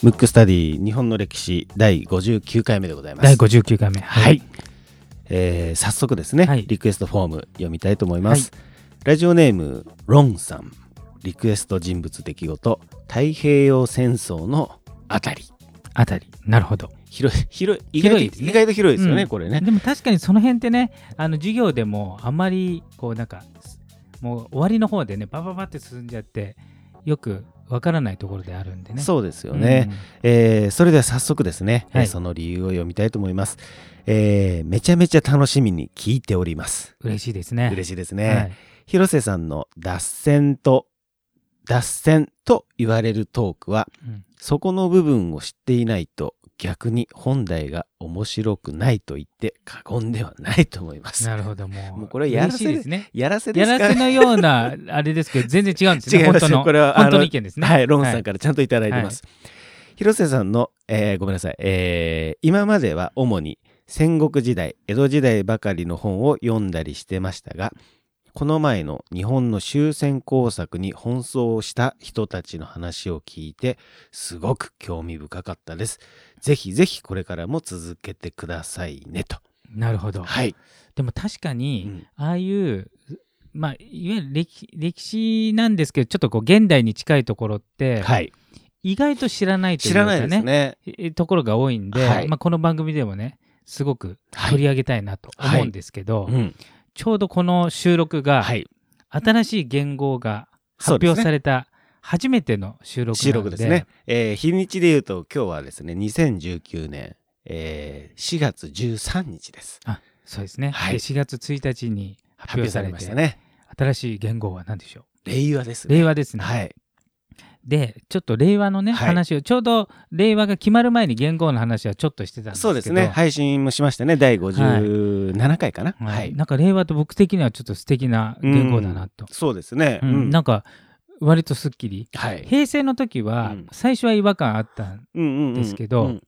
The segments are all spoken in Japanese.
ムックスタディ日本の歴史第59回目でございます。第59回目。はい、えー早速ですね、はいリクエストフォーム読みたいと思います。ラジオネームロンさん、リクエスト人物出来事太平洋戦争のあたり。あたり。なるほど。広い広い意外と広いですね意外と広いですよね、うんこれね。でも確かにその辺ってね、あの授業でもあんまりこうなんか、もう終わりの方でね、バババって進んじゃって、よくわからないところであるんでね。そうですよね、えーそれでは早速ですね、えーはいその理由を読みたいと思います、えーめちゃめちゃ楽しみに聞いております。うん。嬉しいですね。嬉しいですね。はい広瀬さんの脱線と脱線と言われるトークはうんそこの部分を知っていないと逆に本題が面白くないと言って過言ではないと思います。なるほど、もう。もうこれはやらせですね。やらせでやすか？らせのようなあれですけど、全然違うんですね。違います本当のこれは本当の意見ですね。はい、ロンさんかからちゃんといただいてます。広瀬さんの、えーごめんなさい、えー今までは主に戦国時代、江戸時代ばかりの本を読んだりしてましたが、この前の日本の終戦工作に奔走した人たちの話を聞いて、すごく興味深かったです。ぜひぜひこれからも続けてくださいねと。なるほど。はい。でも確かに、うんああいう、まあ、いわゆる歴歴史なんですけど、ちょっとこう現代に近いところって、はい。意外と知らないというか知らないですね。えところが多いんで、はいまあ、この番組でもねすごくはい取り上げたいなと思うんですけど、うん。ちょうどこの収録が、はい。新しい言語が発表された初めての収録収録ですね。えー日にちで言うと今日はですね、2019年、えー4月13日です。あそうですね、はいで4月1日に発発表されましたね。新しい言語は何でしょ令和ですうね。令和ですね、はい。でちょっと令和のね、はい話をちょうど令和が決まる前に言語の話はちょっとしてたんですけどそうですね。配信もしましたね。第57回かな。ははいい。なんか令和と僕的にはちょっと素敵な言語だなと、そうですね。うんうんなんか割とすっきりはい。平成の時はうん最初は違和感あったんうんうんうんですけどうん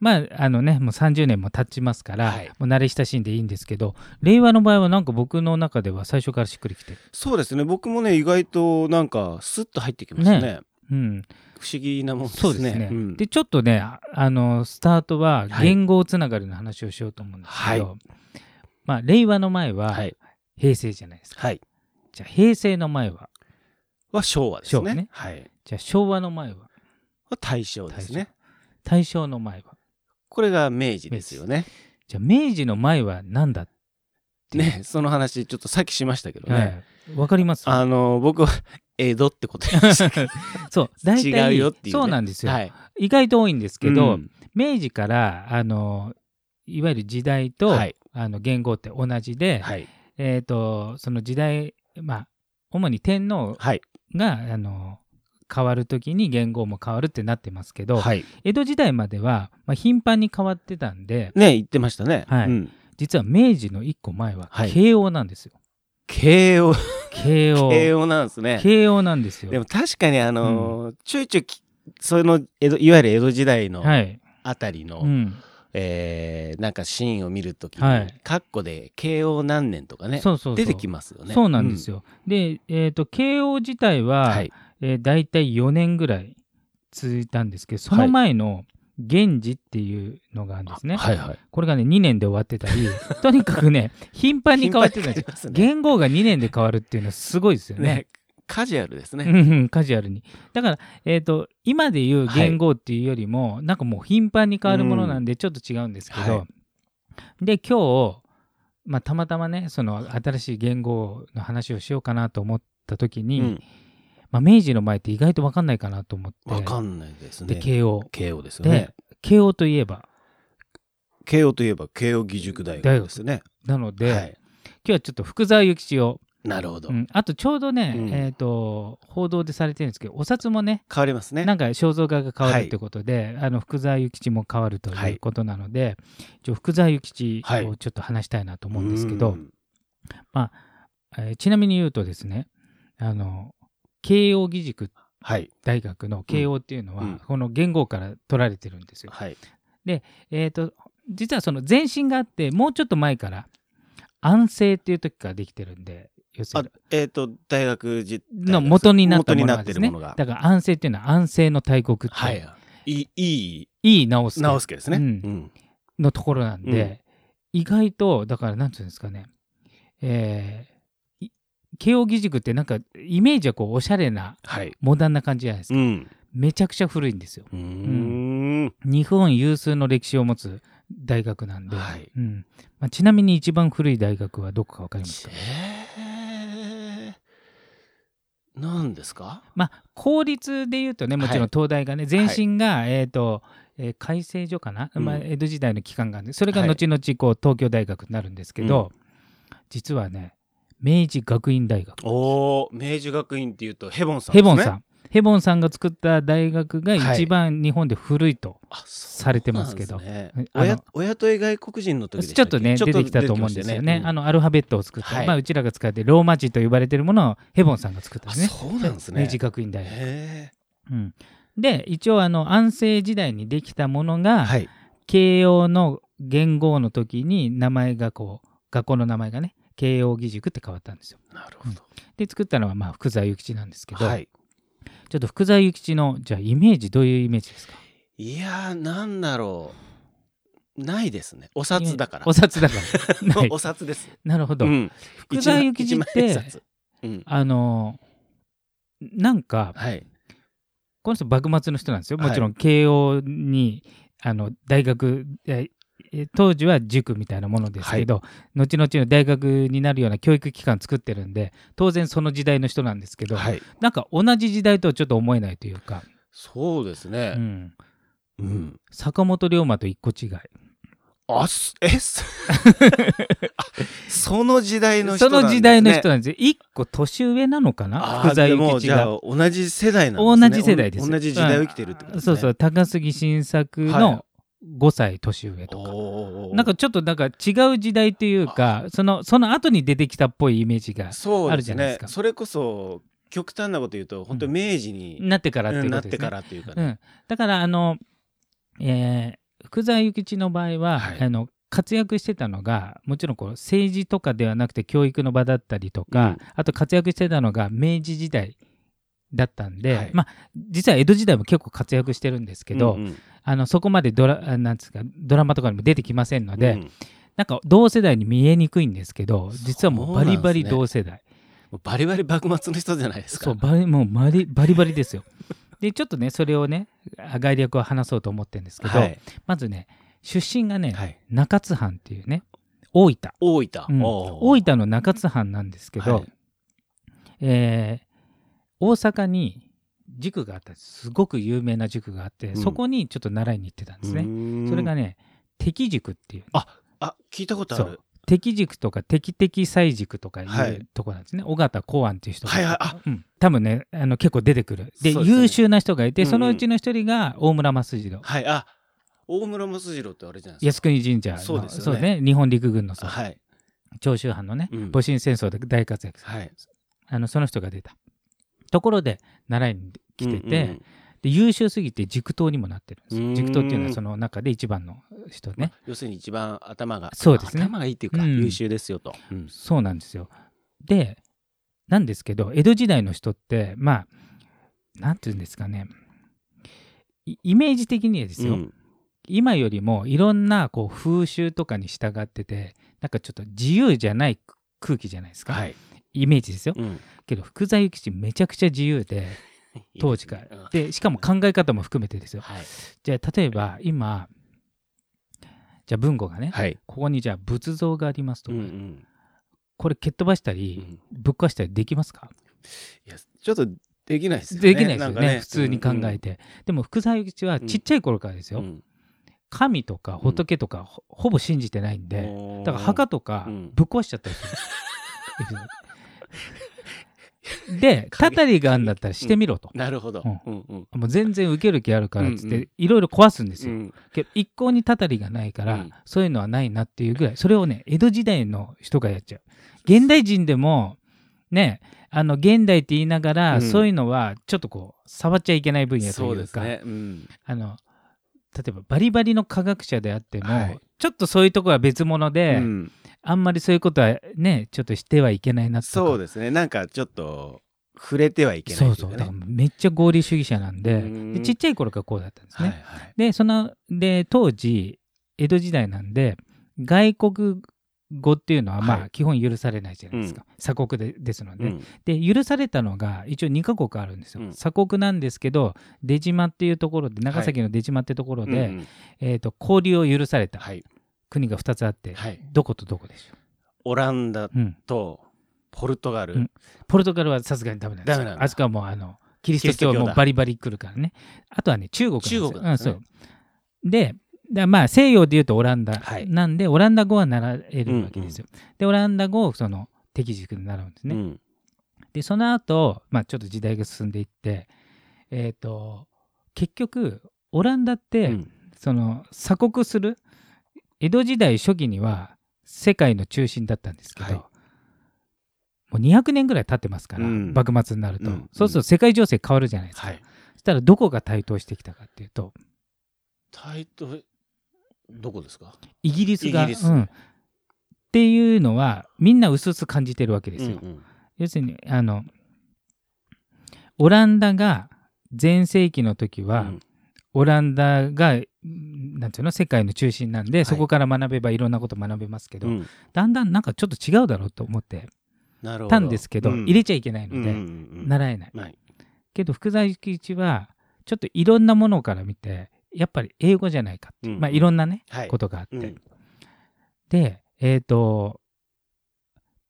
まああのねもう30年も経ちますから、はいもう慣れ親しんでいいんですけど令和の場合はなんか僕の中では最初からしっくりきてる、そうですね。僕もね、意外となんかスッと入ってきましたね。うん、不思議なもんですね。そうですね、んでちょっとねああのスタートははい言語つながりの話をしようと思うんですけど、はまあ令和の前ははい。平成じゃないですか、はい。じゃあ平成の前はは昭和ですね。ねはい。じゃあ昭和の前はは大正ですね。大正の前はこれが明治ですよね。じゃあ明治の前は何だね、その話ちょっとさっきしましたけどね。はいわかります？あの僕は江戸ってこと。そう大体違うよっていう、ね、そうなんですよ、はい、意外と多いんですけど、うん。明治からあのいわゆる時代と、はい。あの元号って同じで、はい。えー、とその時代まあ主に天皇はい。があの変わる時に元号も変わるってなってますけど、はい。江戸時代までは、まあ、頻繁に変わってたんでね言ってましたね。はい。うん、実は明治の一個前ははい。慶応なんですよ。慶応慶応慶応なんですね。慶応なんですよ。でも確かにあのーちょいちょいきその江戸いわゆる江戸時代のはい、あたりの、うん、えーなんかシーンを見るときに、はい。カッコで慶応何年とかねそうそう出てきますよね。そうなんですよ。で、えー、と慶応自体うんは、はい。えー、大体4年ぐらい続いたんですけどその前の源氏っていうのがあるんですね。はいはい。これがね2年で終わってたり とにかくね頻繁に変わってたんですが2年で変わるっていうのはすごいですよね。ねカジュアルですね、うんうんカジュアルに。だから、えー、と今でいう元号っていうよりも、なんかもう頻繁に変わるものなんでちょっと違うんですけど、はで今日、まあ、たまたまねその新しい元号の話をしようかなと思った時に、うんまあ、明治の前って意外と分かんないかなと思って。わかんないですね。で慶応。慶応ですよね。慶応といえば。慶応といえば慶応義塾大学ですね。なので、はい。今日はちょっと福沢諭吉を、なるほど、うん。あとちょうどね、うん。えー、と報道でされてるんですけどお札もね変わりますね。なんか肖像画が変わるってことで、あの福沢諭吉も変わるということなので、一応福沢諭吉はいをちょっと話したいなと思うんですけど、うん。えーちなみに言うとですねあの慶応義塾。はい。大学の慶応っていうのは、うん。この元号から取られてるんですよ。はい。えー、と実はその前身があってもうちょっと前から安政っていう時からできてるんであ要するえっ、と大学時にの元になったものがですね。ってるものが。だから安政っていうのは安政の大国って、はい。いいい。い直す直輔ですね。ううん。ん。のところなんで、意外とだからなんていうんですかね。えーい慶應義塾ってなんかイメージはこうおしゃれなはい。モダンな感じじゃないですか、うん。めちゃくちゃ古いんですよ。うーん。日本有数の歴史を持つ大学なんで、はい。うん。まあ、ちなみに一番古い大学はどこか分かりますか？えー、何ですか？まあ公立でいうとねもちろはい。ん東大がね前身が、えっ、とえー改正所かな、うん。まあ、江戸時代の期間があるんでそれがはい。後々こう東京大学になるんですけど、実はね明治学院大学おお明治学院っていうとヘボンさんヘボンさん。んヘボンさんが作った大学がはい一番日本で古いと、されてますけどなんですね親親と外国人の時ちょっとね出てきたと思うんですよね。あののアルファベットを作った、はいまあ、うちらが使ってローマ字と呼ばれているものをヘボンさんが作ったんですね。そうなんですね。明治学院大学。へうん、で一応あの安政時代にできたものーが、はい。慶応の元号の時に名前がこう学校の名前がね慶応義塾って変わったんですよ。なるほど。で作ったのはまあ福沢諭吉なんですけど、はい。ちょっと福沢諭吉のじゃあイメージどういうイメージですか？いやーなんだろう。ないですね。お札だから。お札だから。お札です。なるほど。うん。福沢諭吉って札うん。あのなんかはい。この人幕末の人なんですよ。はいもちろん慶応にあの大学ええ当時は塾みたいなものですけど、後々の大学になるような教育機関作ってるんで当然その時代の人なんですけど、はい。なんか同じ時代とはちょっと思えないというか、うそうですね。ん、うん。坂本龍馬と一個違いあ、すえ その時代の人そなんですね。の時代の人なんですよ一個年上なのかな？あ福沢諭吉が同じ世代なんですね。同じ世代です同じ時代を生きてるってことですね。そうそう高杉晋作はの5歳年上とか、なんかちょっとなんか違う時代というかそのその後に出てきたっぽいイメージがあるじゃないですか。それこそ極端なこと言うと本当に明治になってからっていうなってことですね。からっていうかね。うん、だからあの、えー福沢諭吉の場合は、はい。あの活躍してたのがもちろんこう政治とかではなくて教育の場だったりとか、うん。あと活躍してたのが明治時代だったんで、はいまあ実は江戸時代も結構活躍してるんですけど、うんうんあのそこまでドラあなんですかドラマとかにも出てきませんので、うんなんか同世代に見えにくいんですけど実はもうバリバリ同世代もうバリバリ幕末の人じゃないですか。そうバリもうバリバリバリですよでちょっとねそれをねあ概略を話そうと思ってるんですけど、はいまずね出身がね、はい中津藩っていうね大分、大分。うん大分の中津藩なんですけど、はいえー大阪に塾があった。すすごく有名な塾があって、うん。そこにちょっと習いに行ってたんですね、それがね敵塾っていう。あ聞いたことある。敵塾とか敵敵祭塾とかいはい。うとこなんですね、尾形公安っていう人が、はいはい。あ。うん、多分ねあの結構出てくる。でね。優秀な人がいて、うんうん。そのうちの一人が大村益次郎。はい。あ大村益次郎ってあれじゃないです靖国神社のそうですよね。日本陸軍の。はい。長州藩のねうん。戊辰戦争で大活躍はい。あのその人が出たところで習いに来てて、うんうんで優秀すぎて塾頭にもなってるんですよ。塾頭っていうのはその中で一番の人ね。要するに一番頭がそうですね。頭がいいっていうかうん。優秀ですよと。うん。そうなんですよ。で、なんですけど、江戸時代の人って、まあ、なんていうんですかね、イイメージ的にはですよ、うん。今よりもいろんなこう風習とかに従ってて、なんかちょっと自由じゃない空気じゃないですか、はい。イメージですよ。うん。けど、福沢諭吉めちゃくちゃ自由で、当時から。でしかも考え方も含めてですよ。はい。じゃあ、例えば今、じゃあ文吾がね、はい。ここにじゃあ仏像がありますと、うんうん。これ蹴っ飛ばしたうり、ん。ぶっ壊したりできますか？いやちょっとできないですよね。できないですよんかね。普通に考えて、でも福沢諭吉はちっちゃい頃からですよ、うん。神とか仏とかほ,、ほぼ信じてないんでだから墓とかうん。ぶっ壊しちゃったりする、で たたりがあるんだったらしてみろと、なるほど。うん。うんうん。もう全然受ける気あるからっつっうんうていろいろ壊すんですよ、うん。けど一向にたたりがないから、うん。そういうのはないなっていうぐらいそれをね江戸時代の人がやっちゃう。現代人でもねあの現代って言いながら、うん。そういうのはちょっとこう触っちゃいけない分野というかですね。うん。あの例えばバリバリの科学者であっても、はい。ちょっとそういうところは別物で、うんあんまりそういうことはねちょっとしてはいけないなとか。そうですね。なんかちょっと触れてはいけないそうというかね。そうだからめっちゃ合理主義者なんでちっちゃい頃からこうだったんですね。はいはい。でそので当時江戸時代なんで外国語っていうのはまはい。あ基本許されないじゃないですか、鎖国でですので、うん。で許されたのが一応2カ国あるんですよ、うん。鎖国なんですけど出島っていうところで長崎の出島ってところで、うんうん。えー、と交流を許された。はい国が2つあって、はい。どことどこでしょオランダう、うん、とポルトガル、うん。ポルトガルはさすがにダメなんです。よあそこはもうあのキリスト教もバリバリ来るからね。あとはね中国中国ですね。うんそう。ででまあ西洋でいうとオランダはい。なんで、オランダ語は習えるわけですよ。でオランダ語をその適軸で習うんですね。うん。でその後、まあちょっと時代が進んでいってえっ、と結局オランダって、うん。その鎖国する江戸時代初期には世界の中心だったんですけど、はい。もう200年ぐらい経ってますから、うん。幕末になると、うん。そうすると世界情勢変わるじゃないですか、はい。そしたらどこが台頭してきたかっていうとタイトルどこですか？イギリスがうん、っていうのはみんな薄々感じてるわけですよ。うんうん。要するにあのオランダが全盛期の時は、うんオランダがんなんていうの世界の中心なんで、い。そこから学べばいろんなこと学べますけど、うん。だんだんなんかちょっと違うだろうと思ってたんですけど、うん。入れちゃいけないので、うんうんうん。習えない。はい。けど福沢諭吉はちょっといろんなものから見てやっぱり英語じゃないかっていう、うん。まあいろんなね、はい。ことがあって、うん。でえっ、と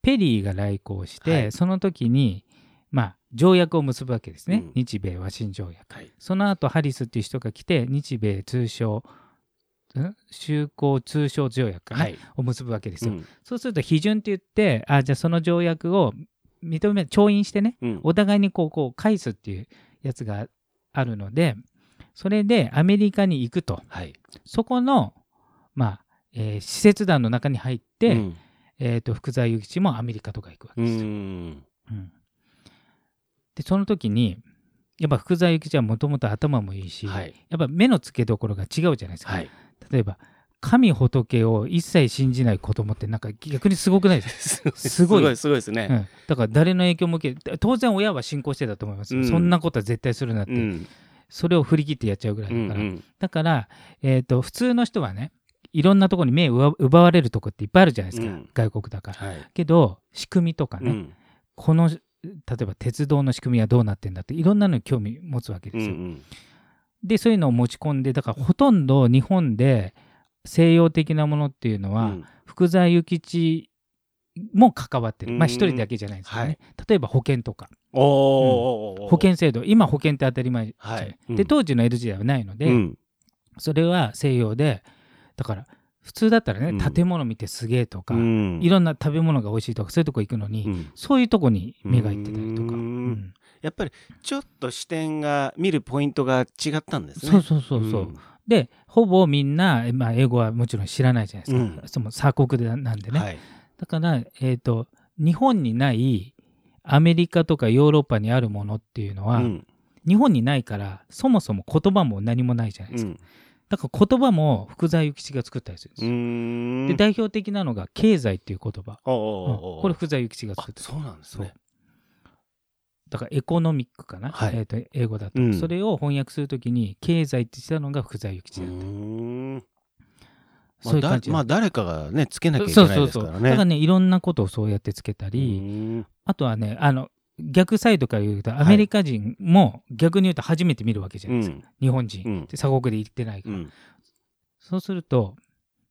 ペリーが来航して、はい。その時にまあ条約を結ぶわけですね、うん。日米和親条約。はい。その後ハリスっていう人が来て日米通商ん？修好通商条約かな、はい。を結ぶわけですよ、うん。そうすると批准って言ってあじゃあその条約を認め調印してねうん。お互いにこうこう返すっていうやつがあるのでそれでアメリカに行くと。はい。そこのまあ、えー使節団の中に入って、うん。えー、と福沢諭吉もアメリカとか行くわけうですよ。ん。うんでその時にやっぱ福沢諭吉はもともと頭もいいし、はい。やっぱ目の付けどころが違うじゃないですか。はい。例えば神仏を一切信じない子供ってなんか逆にすごくないですか？すごい。すごい。ですね。うん、だから誰の影響も受け当然親は信仰してたと思います。よ、うん。そんなことは絶対するなって、うん。それを振り切ってやっちゃうぐらいだから、うんうん。だから、えー、と普通の人はねいろんなところに目を奪奪われるとこっていっぱいあるじゃないですか、うん。外国だから。はい。けど仕組みとかね、うん。この例えば鉄道の仕組みはどうなってんだっていろんなのに興味持つわけですよ。うんでそういうのを持ち込んでだからほとんど日本で西洋的なものっていうのは、うん。福沢諭吉も関わってる、まあうん。一人だけじゃないですけどね、はい。例えば保険とか。おーおーおーおー。保険制度。今保険って当たり前。はい。うん。で当時の江戸時代はないので、うん。それは西洋でだから普通だったらね、うん。建物見てすげえとか、うん。いろんな食べ物が美味しいとかそういうとこ行くのに、うん。そういうとこに目が行ってたりとか、やっぱりちょっと視点が見るポイントが違ったんですね。そうそうそうそう、でほぼみんな、まあ、英語はもちろん知らないじゃないですか、うん。その鎖国でなんでね、はい。だから、えー、と日本にないアメリカとかヨーロッパにあるものっていうのは、うん。日本にないからそもそも言葉も何もないじゃないですか、うんだから言葉も福沢諭吉が作ったりするんですうよ、で代表的なのが経済っていう言葉、これ福沢諭吉があ作った。そうなんですね。だからエコノミックかな、はい。えー、と英語だと、うん。それを翻訳するときに経済ってしたのが福沢諭う吉だった、そういうまあ誰かがねつけなきゃいけそうないそうそうだですからねからねいろんなことをそうやってつけたり、あとはねあの逆サイドから言うとアメリカ人も逆に言うと初めて見るわけじゃないですか、日本人、うん。で鎖国で行ってないから、うん。そうすると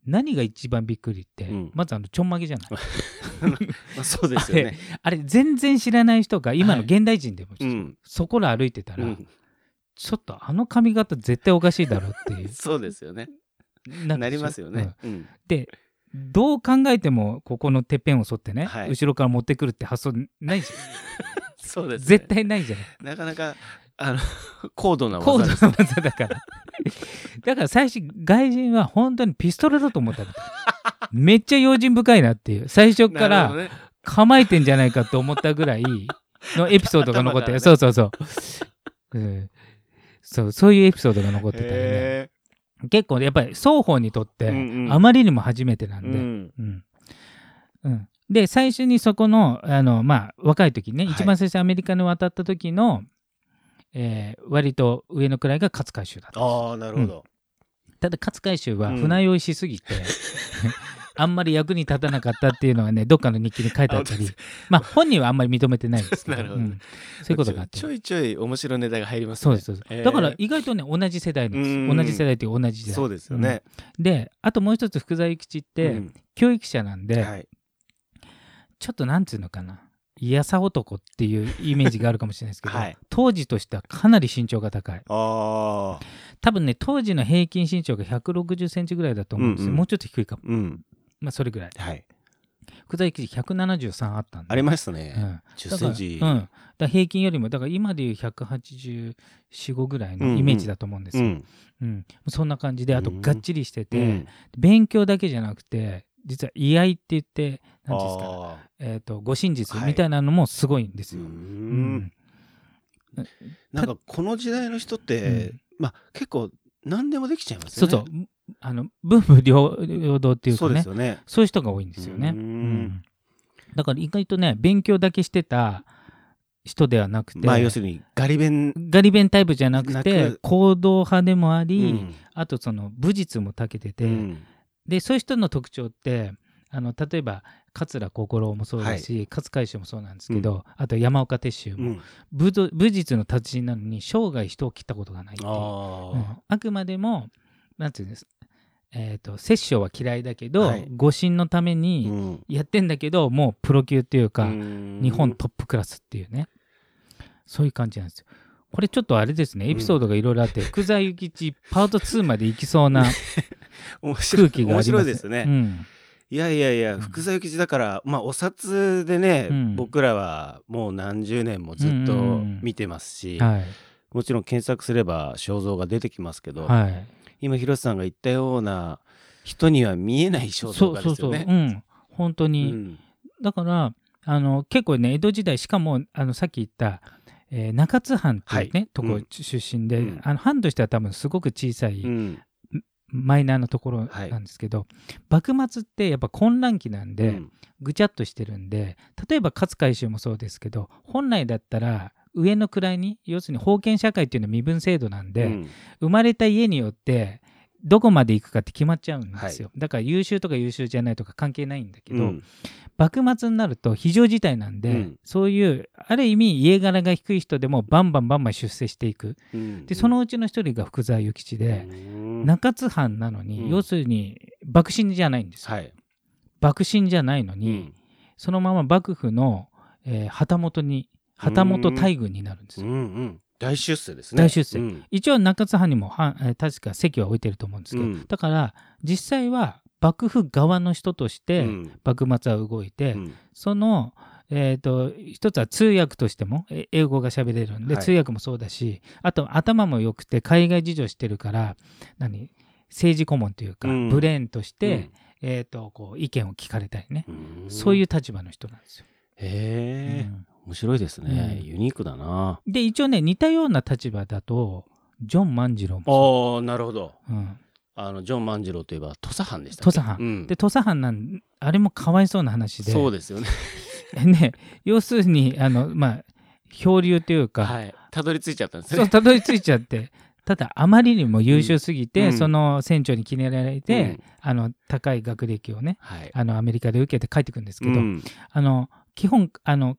何が一番びっくりって、うん。まずあのちょんまげじゃない。まあそうですよね。あれ全然知らない人が今のはい。現代人でも、うん。そこら歩いてたら、うん。ちょっとあの髪型絶対おかしいだろうっていう。そうですよね。ななりますよね。でどう考えてもここのてっぺんを沿ってね、はい。後ろから持ってくるって発想ないじゃん、そうですね。絶対ないじゃない。なかなかあの 高度な高度技ですな技だから。だから最初外人は本当にピストルだと思っためっちゃ用心深いなっていう。最初から構えてんじゃないかと思ったぐらいのエピソードが残ってる、頭そうそうそう、うん、そうそういうエピソードが残ってたりね。へ結構やっぱり双方にとってあまりにも初めてなんで、ーうん。うん。うん、で最初にそこのあの、まあ、若い時ね、はい。一番最初アメリカに渡った時の、えー割と上の位が勝海舟だった。ああなるほど、ただ勝海舟はうん。船酔いしすぎて、あんまり役に立たなかったっていうのはね どっかの日記に書いてあったり。まあ本人はあんまり認めてないんですけど。なるほど。うん。そういうことがあってちょいちょい面白いネタが入りますね。そうですそうです、えー。だから意外とね同じ世代なんです。同じ世代っていう同じ時代。そうですよね、うん。であともう一つ福沢諭吉って、うん。教育者なんで、はい、ちょっとなんつうのかな。嫌さ男っていうイメージがあるかもしれないですけど、はい。当時としてはかなり身長が高い。ああ多分ね当時の平均身長が1 6 0センチぐらいだと思うんですよ、うんうん。もうちょっと低いかも。うんまあそれぐらい。はい。福沢諭吉173あったんで。ありましたね、うん。10センチ、うん、だ平均よりもだから今でいう1845ぐらいのイメージだと思うんですよ、うん。うん。そんな感じであとうん。がっちりしてて、うん。勉強だけじゃなくて実は居合って言って何ですか、あえー、と護身術はい。みたいなのもすごいんですーうよ。ん。なんかこの時代の人って、うん。まあ結構何でもできちゃいますよね。そうそうあの文武両両道っていうそうかねですよね。そういう人が多いんですよね。うん。うん。だから意外とね勉強だけしてた人ではなくて、まあ要するにガリ弁ガリ弁タイプじゃなくなてく。行動派でもあうり、ん。あとその武術も長けてて、うん。でそういう人の特徴ってあの例えば桂心もそうだし、勝海舟もそうなんですけど、あと山岡鉄舟も、うん。武道武術の達人なのに生涯人を切ったことがないっていう。あくまでもなんていうんですえっ、と摂政は嫌いだけど、はい。護身のためうにん。やってんだけど、もうプロ級っていうか、うん。日本トップクラスっていうね。そういう感じなんですよ。これちょっとあれですね。エピソードがいろいろあって、福沢諭吉パート2まで行きそうな 空気がありますですね、うん。いやいやいやうん。福沢諭吉だから、まあお札でね、うん。僕らはもう何十年もずっとうんうんうん。見てますし、はい。もちろん検索すれば肖像が出てきますけど、はい今広瀬さんが言ったような人には見えない肖像そうそうそう、画ですよね。うん、本当に、うん。だからあの結構ね江戸時代しかもあのさっき言った、えー中津藩っていうね、はい。とこうん。出身で、うん。あの藩としては多分すごく小さい、うん。マイナーなところなんですけど、幕末ってやっぱ混乱期なんで、うん。ぐちゃっとしてるんで例えば勝海舟もそうですけど本来だったら上の位に要するに封建社会っていうのは身分制度なんで、うん。生まれた家によってどこまで行くかって決まっちゃうんですよ、だから優秀とか優秀じゃないとか関係ないんだけど、うん。幕末になると非常事態なんで、うん。そういうある意味家柄が低い人でもバンバンバンバン出世していく。うん。でそのうちの一人が福沢諭吉で、うん。中津藩なのに、うん。要するに幕臣じゃないんですよ、はい、幕臣じゃないのに、うん。そのまま幕府の、えー旗本に旗本大軍になるんですよ、うんうん、大出世ですね。大出世。うん。一応中津藩にも確か席は置いてると思うんですけど、うん。だから実際は幕府側の人としてうん。幕末は動いて、うん。その、えー、と一つは通訳としてもえ英語が喋れるんで、はい。通訳もそうだしあと頭も良くて海外事情してるから何政治顧問というか、うん。ブレーンとして、えー、とこう意見を聞かれたりね、うん。そういう立場の人なんですよ。へえ、うん面白いですね、うんユニークだな。で一応ね似たような立場だとジョン万次郎もそああなるほど。う、うん、あのジョン万次郎といえば土佐藩でした。土佐藩うんで土佐藩なんあれもかわいそうな話でそうですよね。ね要するにあのまあ漂流というか、はい。たどり着いちゃったんですね。そうたどり着いちゃってただあまりにも優秀すぎて、うんその船長に気に入られて、うんあの高い学歴をねはい。あのアメリカで受けて帰ってくるんですけど、うんあの基本あの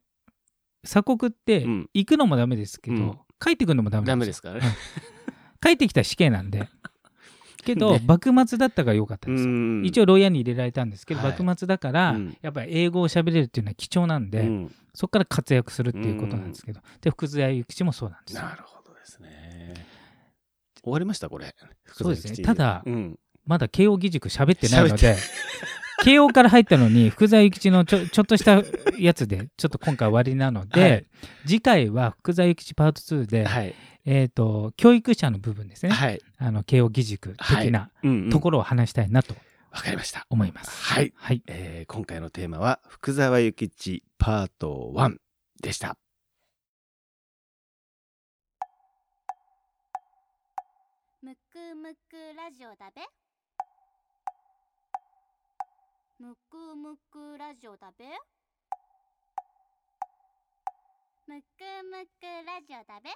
鎖国ってうん。行くのもダメですけど、うん。帰ってくるのもダメでよ。ダメですすからね。帰ってきたら死刑なんで。けど、ね。幕末だったからよかったんです一応牢屋に入れられたんですけど、はい。幕末だから、うん。やっぱり英語を喋れるっていうのは貴重なんで、うん。そこから活躍するっていうことなんですけど、で福沢諭吉もそうなんですよ。なるほどですね。終わりましたこれ。そうですね。ただうん、まだ慶応義塾喋ってないので慶応から入ったのに福沢諭吉のちょちょっとしたやつでちょっと今回終わりなので、はい次回は福沢諭吉パート2で、はいえー、と教育者の部分ですね、はい。あの慶応義塾的なところを話したいなとわかりました。思います。はい。はい、えー今回のテーマは福沢諭吉パート1でした。むくむくラジオだべむくむくラジオだべ？むくむくラジオだべ？